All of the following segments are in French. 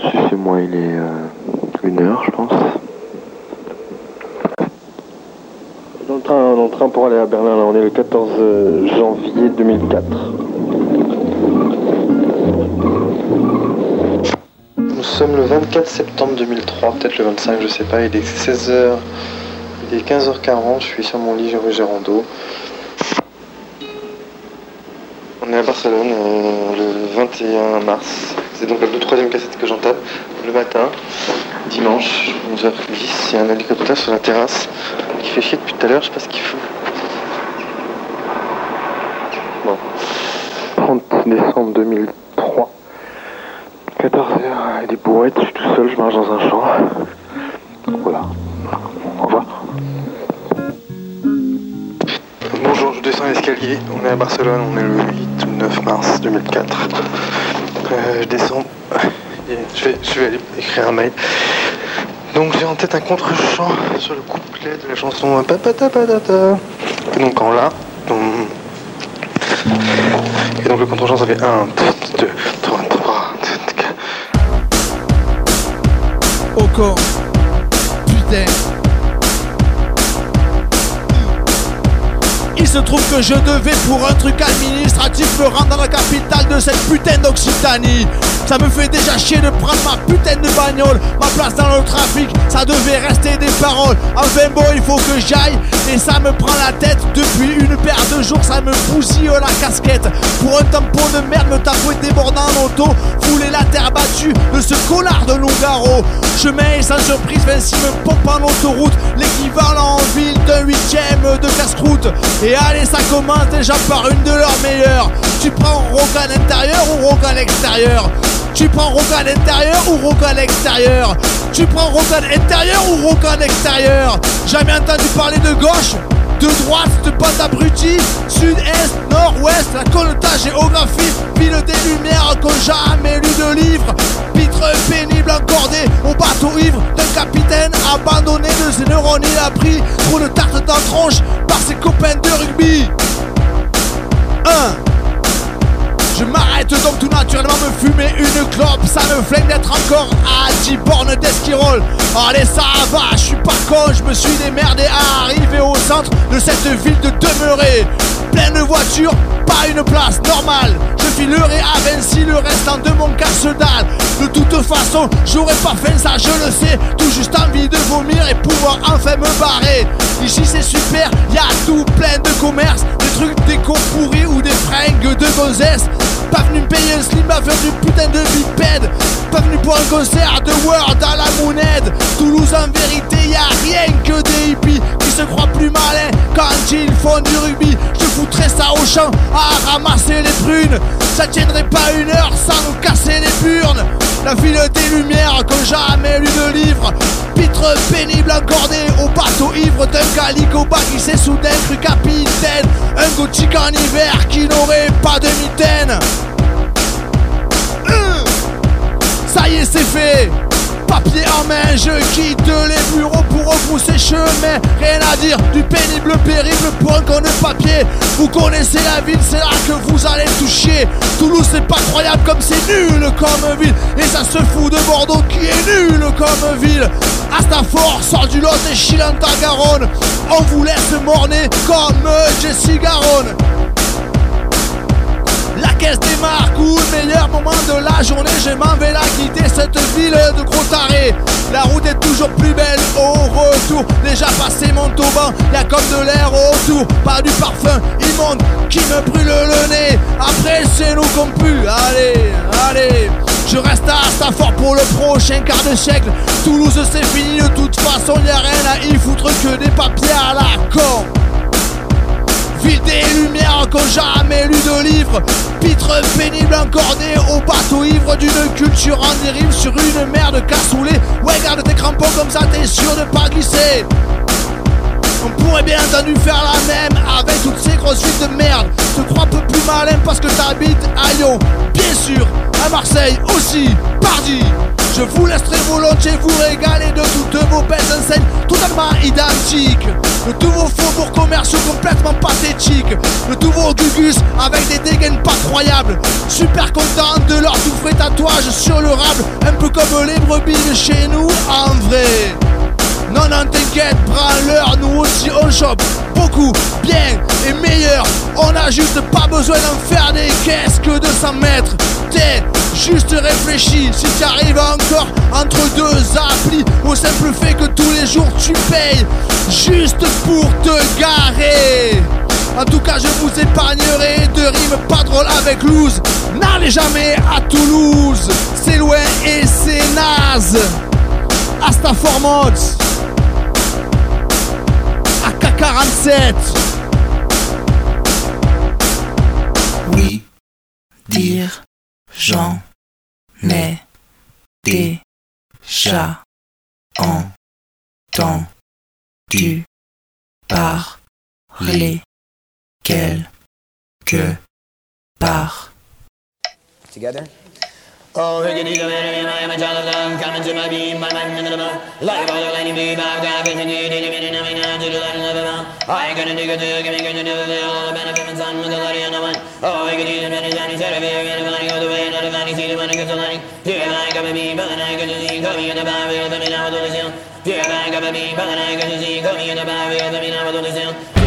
Chez moi, il est euh, une heure, je pense. Dans le train, dans le train pour aller à Berlin, là, on est le 14 janvier 2004. Nous sommes le 24 septembre 2003, peut-être le 25, je sais pas, il est 16h, il est 15h40, je suis sur mon lit rue Gérando. On est à Barcelone euh, le 21 mars. C'est donc la troisième cassette que j'entame le matin, dimanche, 11h10. Il y a un hélicoptère sur la terrasse qui fait chier depuis tout à l'heure, je sais pas ce qu'il fout. Bon. 30 décembre 2003. 14h, il est bourré, je suis tout seul, je marche dans un champ. Voilà. Au revoir. Bonjour, je descends l'escalier. On est à Barcelone, on est le 8 ou 9 mars 2004. Euh, je descends. Je, vais, je vais aller écrire un mail. Donc j'ai en tête un contre-champ sur le couplet de la chanson Papatapatata. Et donc en là. Et donc le contre-champ ça fait 1, 2, 3, 3, 4. Encore. Putain. Il se trouve que je devais pour un truc administratif me rendre dans la capitale de cette putain d'Occitanie. Ça me fait déjà chier de prendre ma putain de bagnole, ma place dans le trafic, ça devait rester des paroles. Enfin bon, il faut que j'aille et ça me prend la tête depuis une paire de jours, ça me bousille la casquette. Pour un tampon de merde, me tatouer débordant en auto, fouler la terre battue de ce connard de Longaro. Chemin sans surprise, Vinci me pompe en autoroute, l'équivalent en ville d'un huitième de casse-croûte. Et allez, ça commence déjà par une de leurs meilleures. Tu prends Roca à l'intérieur ou Roca à l'extérieur Tu prends Roca à l'intérieur ou Roca à l'extérieur? Tu prends Roca à l'intérieur ou Roca à l'extérieur? Jamais entendu parler de gauche de droite, de bande abruti, sud-est, nord-ouest, la connotation géographie, ville des lumières qu'on jamais lu de livres, pitre pénible encordé au bateau ivre d'un capitaine abandonné de ses neurones, il a pris pour une tarte dans tronche par ses copains de rugby. 1 je m'arrête donc tout naturellement me fumer une clope. Ça me flingue d'être encore à 10 bornes d'esquirol Allez ça va, je suis pas con, je me suis démerdé à arriver au centre de cette ville de demeurer Pleine de voitures, pas une place normale Je filerai à Vinci le restant de mon casse-dalle. De toute façon, j'aurais pas fait ça, je le sais. Tout juste envie de vomir et pouvoir enfin me barrer. Ici c'est super, y a tout plein de commerce Des trucs déco pourris ou des fringues de gonzesse. Pas venu me payer un slim à faire du putain de bipède. Pas venu pour un concert de World à la monnaie. Toulouse en vérité y a rien que des hippies Qui se croient plus malins. Quand ils font du rugby Je foutrais ça au champ à ramasser les prunes Ça tiendrait pas une heure sans nous casser les burnes La ville des lumières comme jamais lu de livre Pitre pénible encordé au bateau ivre d'un calicoba qui s'est soudain cru capitaine Un gothique en hiver qui n'aurait pas de mitaine Hum. Ça y est, c'est fait. Papier en main, je quitte les bureaux pour repousser chemin. Rien à dire, du pénible périple pour un papier. Vous connaissez la ville, c'est là que vous allez toucher. Toulouse, c'est pas croyable comme c'est nul comme ville. Et ça se fout de Bordeaux qui est nul comme ville. Astafort sort du lot et chile en ta Garonne. On vous laisse morner comme Jessie Garonne. La caisse démarre, coup, le meilleur moment de la journée. Je m'en vais la quitter cette ville de gros tarés. La route est toujours plus belle au retour. Déjà passé mon tauban, y'a comme de l'air autour. Pas du parfum immonde qui me brûle le nez. Après, c'est nous qu'on pue. Allez, allez. Je reste à Stafford pour le prochain quart de siècle. Toulouse, c'est fini de toute façon, y a rien à y foutre que des papiers à la con. Ville des lumières qu'on jamais lu de livres. Pitre pénible encordé au bateau ivre d'une culture en dérive Sur une mer de cassoulet. Ouais garde tes crampons comme ça t'es sûr de pas glisser on pourrait bien entendu faire la même avec toutes ces grosses villes de merde. Te crois un peu plus malin parce que t'habites à Lyon, bien sûr, à Marseille aussi, pardi. Je vous laisserai volontiers vous régaler de toutes vos belles enseignes totalement identiques. De tous vos faubourgs commerciaux complètement pathétiques. Mike, le nouveau Gugus avec des dégaines pas croyables. Super content de leur tout frais tatouage sur le rable, un peu comme les brebis de chez nous en vrai. Non, non, t'inquiète, prends-leur, nous aussi on chope beaucoup, bien et meilleur. On a juste pas besoin d'en faire des caisses que de s'en mettre. T'es juste réfléchi si tu arrives encore entre deux applis au simple fait que tous les jours tu payes juste pour te garer. En tout cas, je vous épargnerai de rimes pas drôles avec loose. N'allez jamais à Toulouse, c'est loin et c'est naze. Hasta Formods. AK-47. Oui, dire, j'en ai déjà entendu parler quelque part. Together? Oh, who did he I am a child of Coming to my beam, my mind, and the love. Like a bottle, any blue, my God, and you did it, and I mean, I did it, and I love. I ain't gonna do good, give me do and all the benefit and with the lady and the one. Oh, I could it, and it's any set of air, and money all the way, and the money, see the money, good to like. Dear, I come and be, but I could see, come here, the Bible, the me now with all do seal. I come and be, but I could see, come here, the Bible, the me now with all do.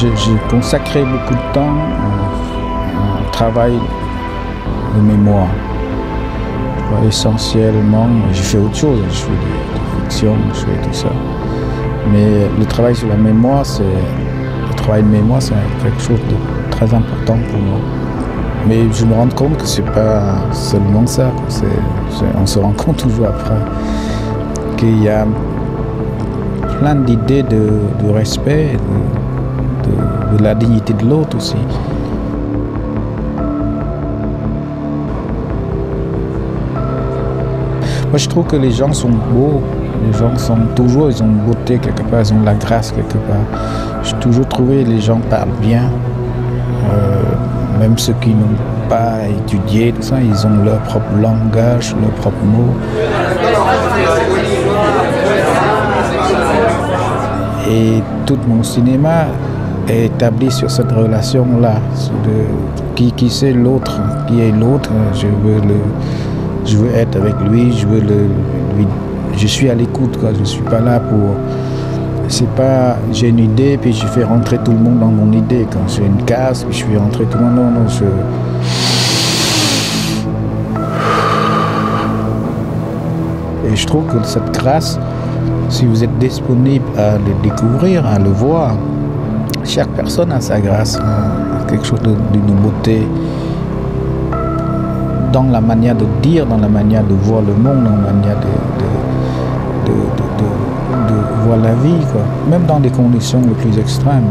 J'ai- consacré beaucoup de temps au, au travail de mémoire. Je essentiellement, j'ai fait autre chose, je fais des, des fictions, je fais tout ça. Mais le travail sur la mémoire, c'est le travail de mémoire, c'est quelque chose de très important pour moi. Mais je me rends compte que c'est pas seulement ça. on se rend compte toujours après qu'il y a plein d'idées de respect, de, la dignité de l'autre aussi. Moi, je trouve que les gens sont beaux. Les gens sont toujours, ils ont une beauté quelque part, ils ont de la grâce quelque part. J'ai toujours trouvé les gens parlent bien. Euh, même ceux qui n'ont pas étudié, ils ont leur propre langage, leurs propres mots. Et tout mon cinéma est établi sur cette relation-là. Qui, qui c'est l'autre Qui est l'autre Je veux je veux être avec lui. Je veux lui, je suis à l'écoute. Quoi. Je suis pas là pour. C'est pas. J'ai une idée puis je fais rentrer tout le monde dans mon idée. Quand j'ai une case je fais rentrer tout le monde. Non, non. Je, Et je trouve que cette grâce, si vous êtes disponible à le découvrir, à le voir, chaque personne a sa grâce, a quelque chose d'une beauté dans la manière de dire, dans la manière de voir le monde, dans la manière de, voir la vie, même dans des conditions les plus extrêmes.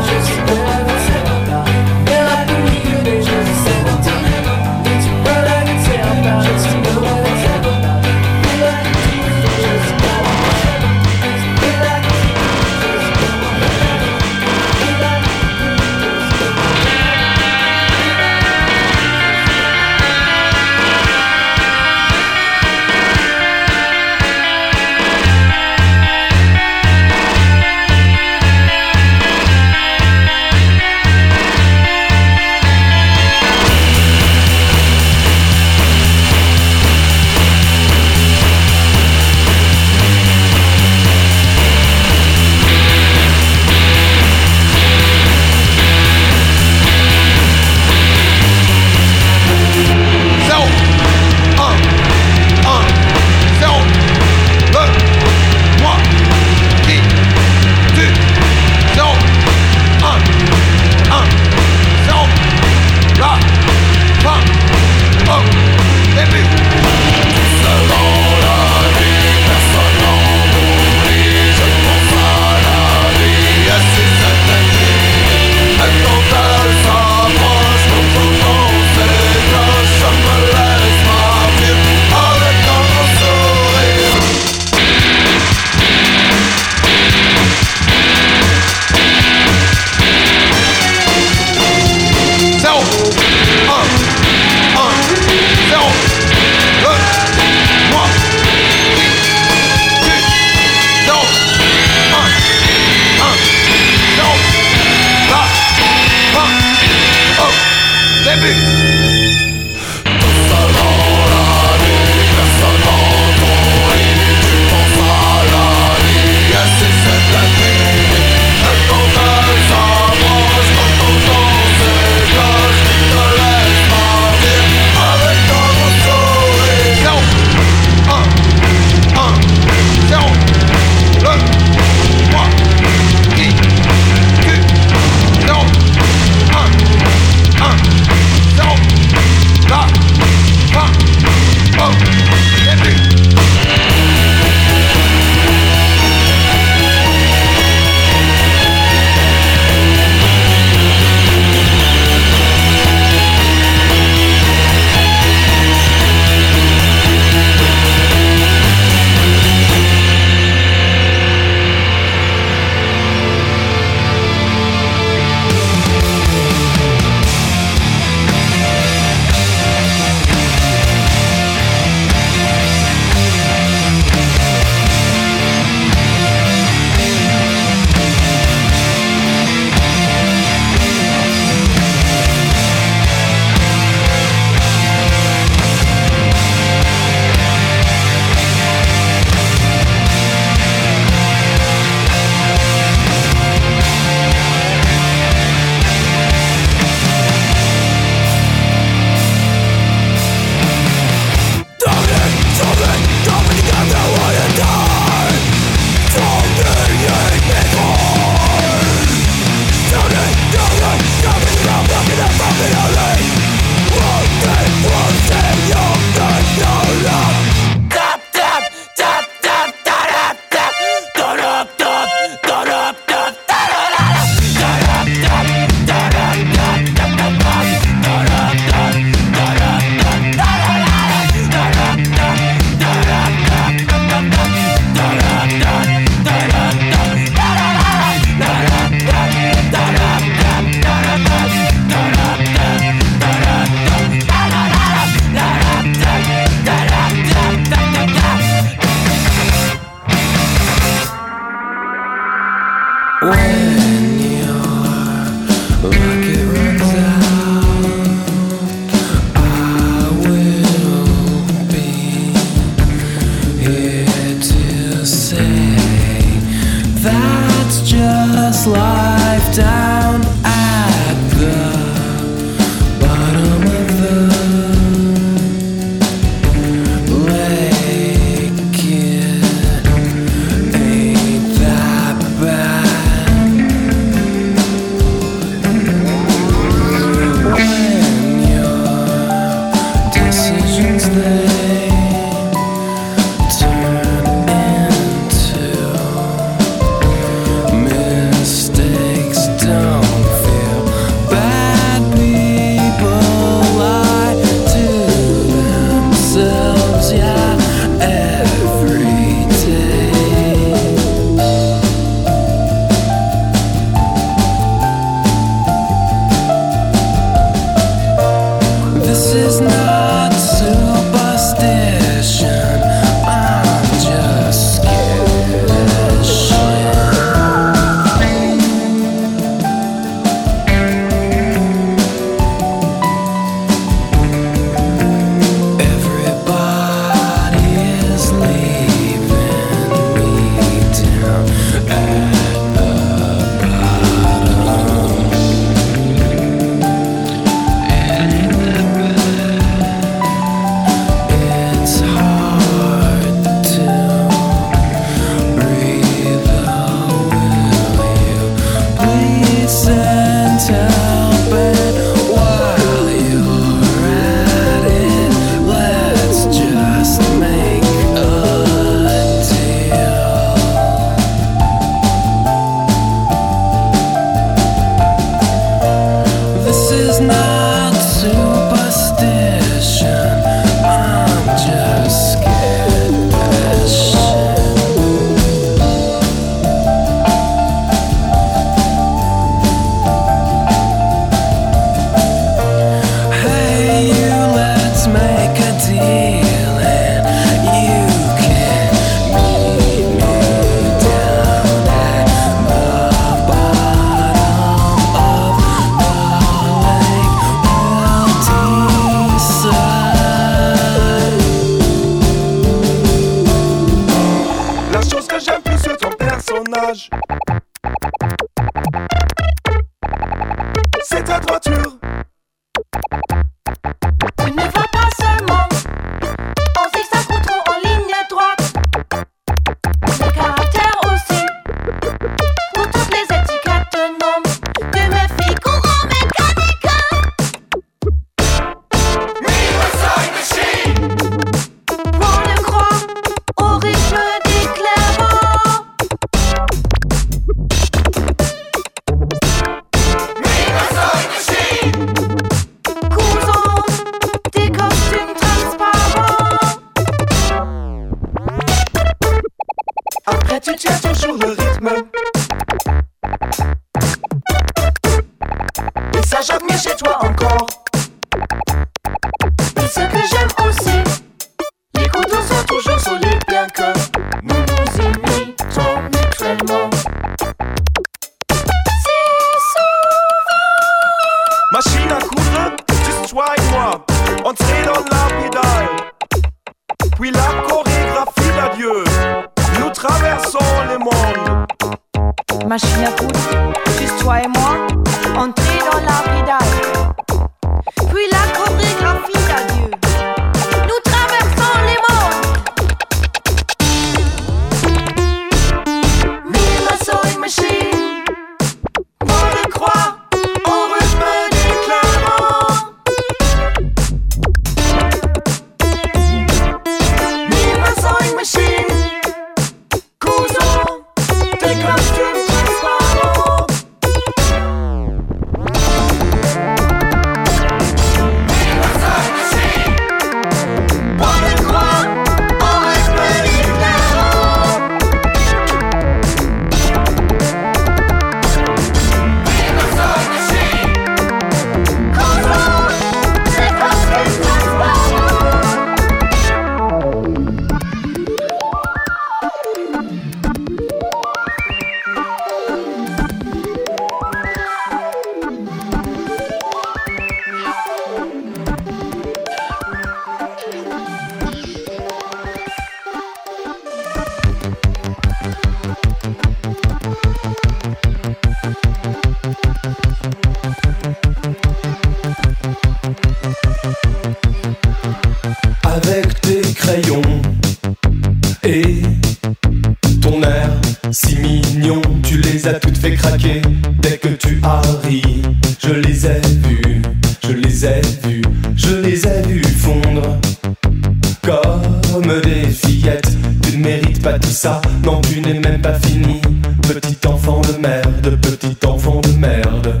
pas dit ça, non tu n'es même pas fini. Petit enfant de merde, petit enfant de merde.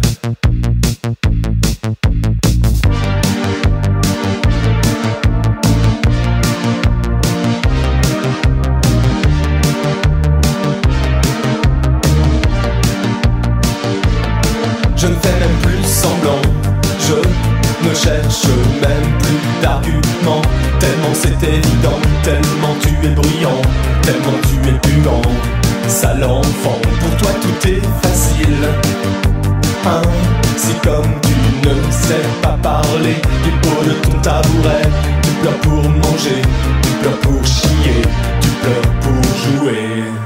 Je ne fais même plus semblant, je ne cherche même plus d'arguments. Tellement c'est évident, tellement tu es brillant, tellement tu es puant. Sale enfant, pour toi tout est facile. Hein si comme tu ne sais pas parler tu pot de ton tabouret, tu pleures pour manger, tu pleures pour chier, tu pleures pour jouer.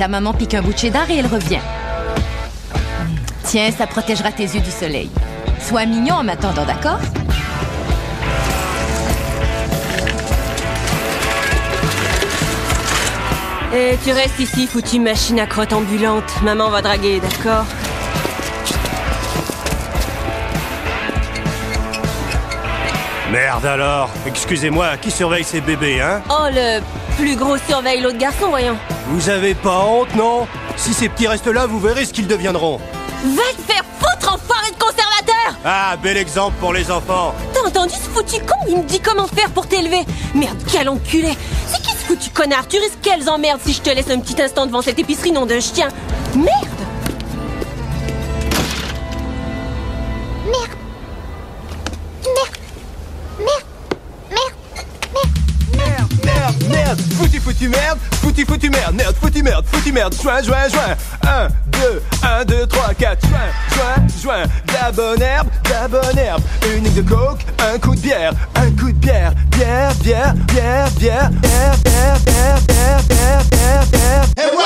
Ta maman pique un bout de cheddar et elle revient. Tiens, ça protégera tes yeux du soleil. Sois mignon en m'attendant, d'accord? Et tu restes ici, foutue machine à crotte ambulante. Maman va draguer, d'accord? Merde alors Excusez-moi, qui surveille ces bébés, hein? Oh, le plus gros surveille l'autre garçon, voyons. Vous avez pas honte, non? Si ces petits restent là, vous verrez ce qu'ils deviendront. Va te faire foutre, enfoiré de conservateur! Ah, bel exemple pour les enfants. T'as entendu ce foutu con? Il me dit comment faire pour t'élever. Merde, quel enculé! C'est qui ce foutu connard? Tu risques quelles emmerdes si je te laisse un petit instant devant cette épicerie, nom de chien? Merde Merde, foutu, foutu, merde, merde, foutu, merde, foutu, merde, joint, joint, joint. 1, 2, 1, 2, 3, 4, joint, joint, joint. De la bonne herbe, de la bonne herbe. Une ligne de coke, un coup de bière, un coup de bière, bière, bière, bière, bière, bière, bière, bière, bière, bière, bière, bière.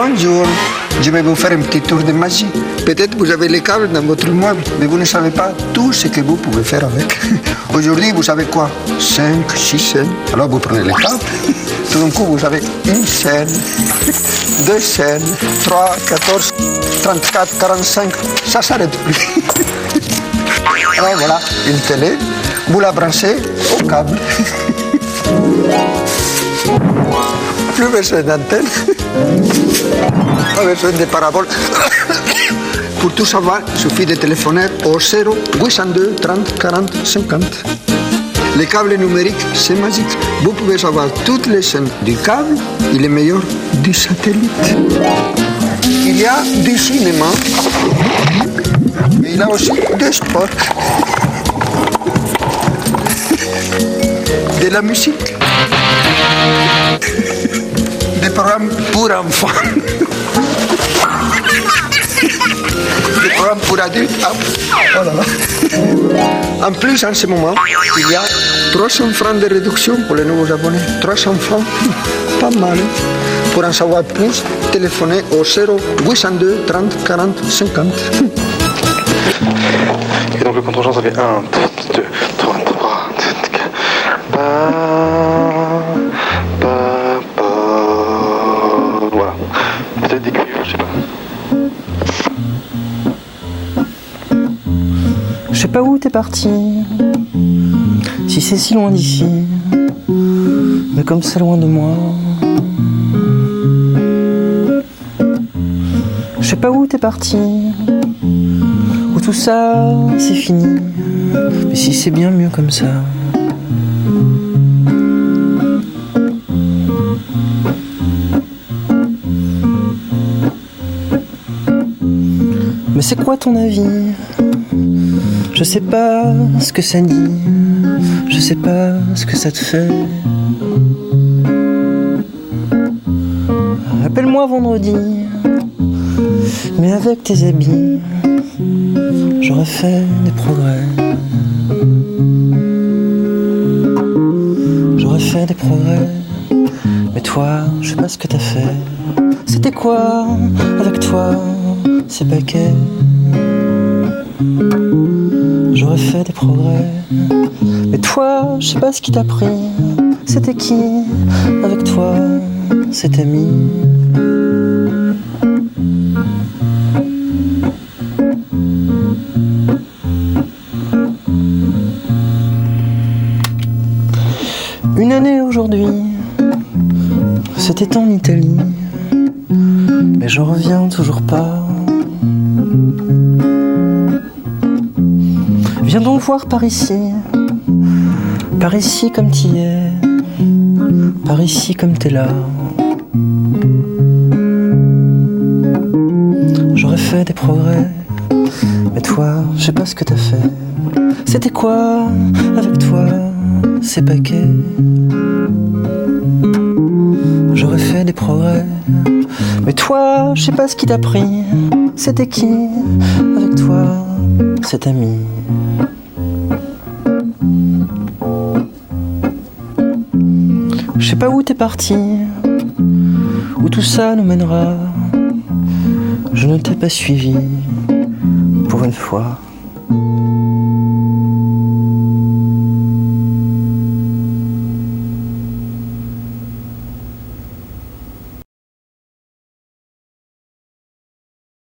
Bonjour, je vais vous faire un petit tour de magie. Peut-être vous avez les câbles dans votre meuble, mais vous ne savez pas tout ce que vous pouvez faire avec. Aujourd'hui, vous savez quoi? 5, 6 scènes. Alors vous prenez les câbles. Tout d'un coup, vous avez une scène, deux scènes, 3, 14, 34, 45. Ça s'arrête plus. Voilà, une télé. Vous la branchez au câble. Plus besoin d'antenne. Pas besoin de parabole. Pour tout savoir, il suffit de téléphoner au 0 802 30 40 50. Les câbles numériques, c'est magique. Vous pouvez savoir toutes les chaînes du câble et les meilleurs du satellite. Il y a du cinéma. Et il y a aussi du sport. De la musique. Des programmes pour enfants. Des programmes pour adultes. Ah, oh là là. En plus, en ce moment, il y a 300 francs de réduction pour les nouveaux abonnés. 300 francs, pas mal. Pour en savoir plus, téléphonez au 0 802 30 40 50. Et donc le contre-champ ça fait 1, 2, t'es parti, si c'est si loin d'ici, mais comme c'est loin de moi. Je sais pas où t'es parti, où tout ça c'est fini, mais si c'est bien mieux comme ça. Mais c'est quoi ton avis? Je sais pas ce que ça dit, je sais pas ce que ça te fait. Appelle-moi vendredi, mais avec tes habits, j'aurais fait des progrès. J'aurais fait des progrès, mais toi, je sais pas ce que t'as fait. C'était quoi avec toi ces paquets? J'aurais fait des progrès, mais toi, je sais pas ce qui t'a pris. C'était qui avec toi? Cet ami. Une année aujourd'hui, c'était en Italie, mais je reviens Voir par ici, par ici comme t'y es, par ici comme t'es là. J'aurais fait des progrès, mais toi, je sais pas ce que t'as fait. C'était quoi avec toi ces paquets? J'aurais fait des progrès, mais toi, je sais pas ce qui t'a pris. C'était qui avec toi cet ami? Parti, où tout ça nous mènera. Je ne t'ai pas suivi pour une fois.